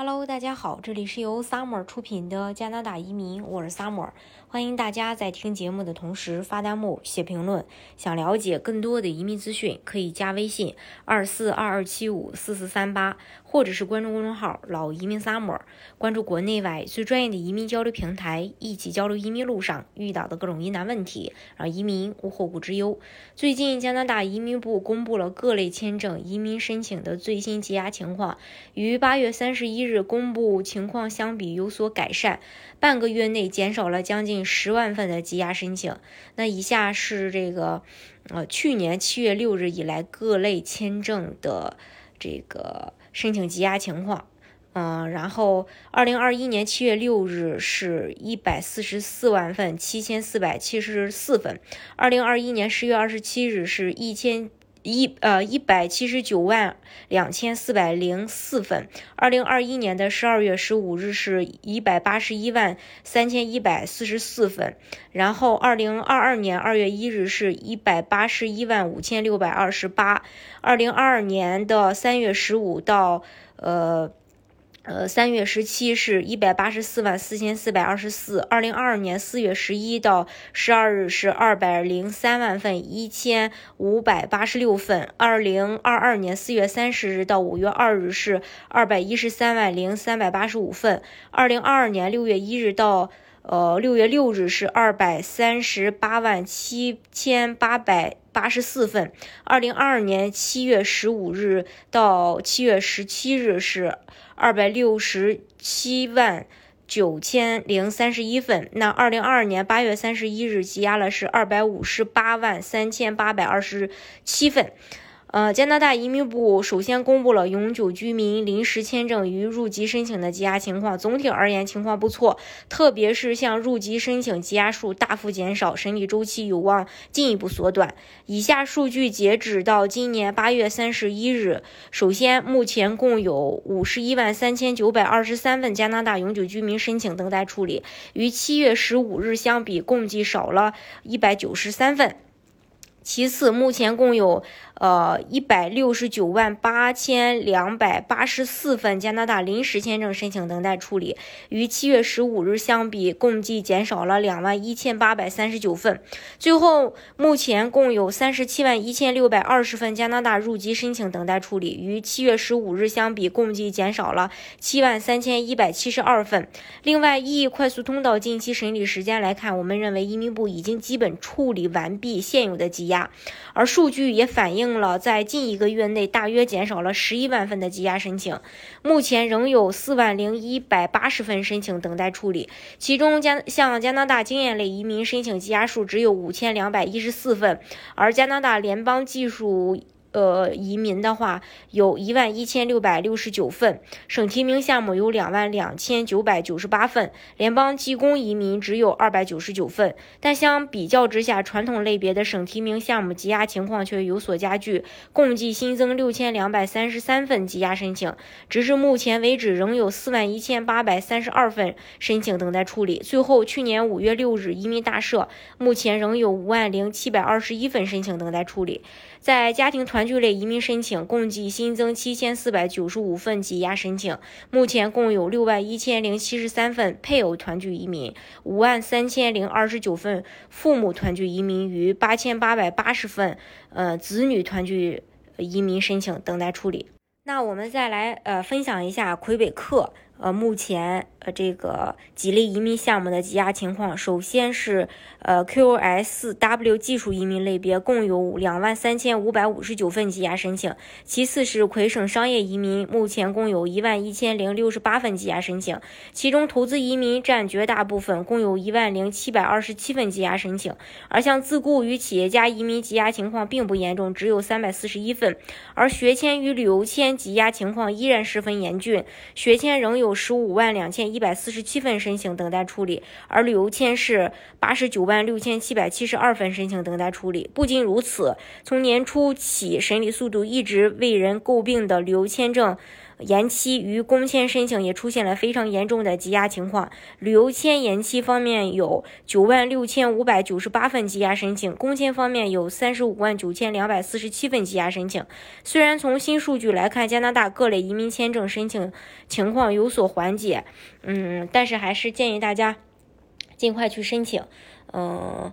Hello，大家好，这里是由 Summer 出品的加拿大移民，我是 Summer，欢迎大家在听节目的同时发弹幕、写评论。想了解更多的移民资讯，可以加微信二四二二七五四四三八，或者是关注公众号“老移民 Summer”，关注国内外最专业的移民交流平台，一起交流移民路上遇到的各种疑难问题，让移民无后顾之忧。最近，加拿大移民部公布了各类签证移民申请的最新积压情况，于八月三十一日。日公布情况相比有所改善，半个月内减少了将近十万份的积压申请。那以下是这个，呃，去年七月六日以来各类签证的这个申请积压情况。嗯，然后二零二一年七月六日是一百四十四万份七千四百七十四份，二零二一年十月二十七日是一千。一呃一百七十九万两千四百零四份，二零二一年的十二月十五日是一百八十一万三千一百四十四份，然后二零二二年二月一日是一百八十一万五千六百二十八，二零二二年的三月十五到呃。呃，三月十七是一百八十四万四千四百二十四，二零二二年四月十一到十二日是二百零三万份一千五百八十六份，二零二二年四月三十日到五月二日是二百一十三万零三百八十五份，二零二二年六月一日到呃六月六日是二百三十八万七千八百八十四份，二零二二年七月十五日到七月十七日是。二百六十七万九千零三十一份，那二零二二年八月三十一日积压了是二百五十八万三千八百二十七份。呃，加拿大移民部首先公布了永久居民临时签证与入籍申请的积压情况。总体而言，情况不错，特别是像入籍申请积压数大幅减少，审理周期有望进一步缩短。以下数据截止到今年八月三十一日。首先，目前共有五十一万三千九百二十三份加拿大永久居民申请等待处理，与七月十五日相比，共计少了一百九十三份。其次，目前共有呃一百六十九万八千两百八十四份加拿大临时签证申请等待处理，与七月十五日相比，共计减少了两万一千八百三十九份。最后，目前共有三十七万一千六百二十份加拿大入籍申请等待处理，与七月十五日相比，共计减少了七万三千一百七十二份。另外，一快速通道近期审理时间来看，我们认为移民部已经基本处理完毕现有的积压。而数据也反映了，在近一个月内，大约减少了十一万份的积压申请，目前仍有四万零一百八十份申请等待处理，其中加向加拿大经验类移民申请积压数只有五千两百一十四份，而加拿大联邦技术。呃，移民的话有一万一千六百六十九份，省提名项目有两万两千九百九十八份，联邦技工移民只有二百九十九份。但相比较之下，传统类别的省提名项目积压情况却有所加剧，共计新增六千两百三十三份积压申请。直至目前为止，仍有四万一千八百三十二份申请等待处理。最后，去年五月六日，移民大赦，目前仍有五万零七百二十一份申请等待处理。在家庭团。团聚类移民申请共计新增七千四百九十五份积压申请，目前共有六万一千零七十三份配偶团聚移民，五万三千零二十九份父母团聚移民与八千八百八十份呃子女团聚移民申请等待处理。那我们再来呃分享一下魁北克。呃，目前呃这个几类移民项目的积压情况，首先是呃 QSW 技术移民类别共有两万三千五百五十九份积压申请，其次是魁省商业移民，目前共有一万一千零六十八份积压申请，其中投资移民占绝大部分，共有一万零七百二十七份积压申请，而像自雇与企业家移民积压情况并不严重，只有三百四十一份，而学签与旅游签积压情况依然十分严峻，学签仍有。有十五万两千一百四十七份申请等待处理，而旅游签是八十九万六千七百七十二份申请等待处理。不仅如此，从年初起审理速度一直为人诟病的旅游签证，延期与工签申请也出现了非常严重的积压情况。旅游签延期方面有九万六千五百九十八份积压申请，工签方面有三十五万九千两百四十七份积压申请。虽然从新数据来看，加拿大各类移民签证申请情况有所缓解，嗯，但是还是建议大家尽快去申请，嗯。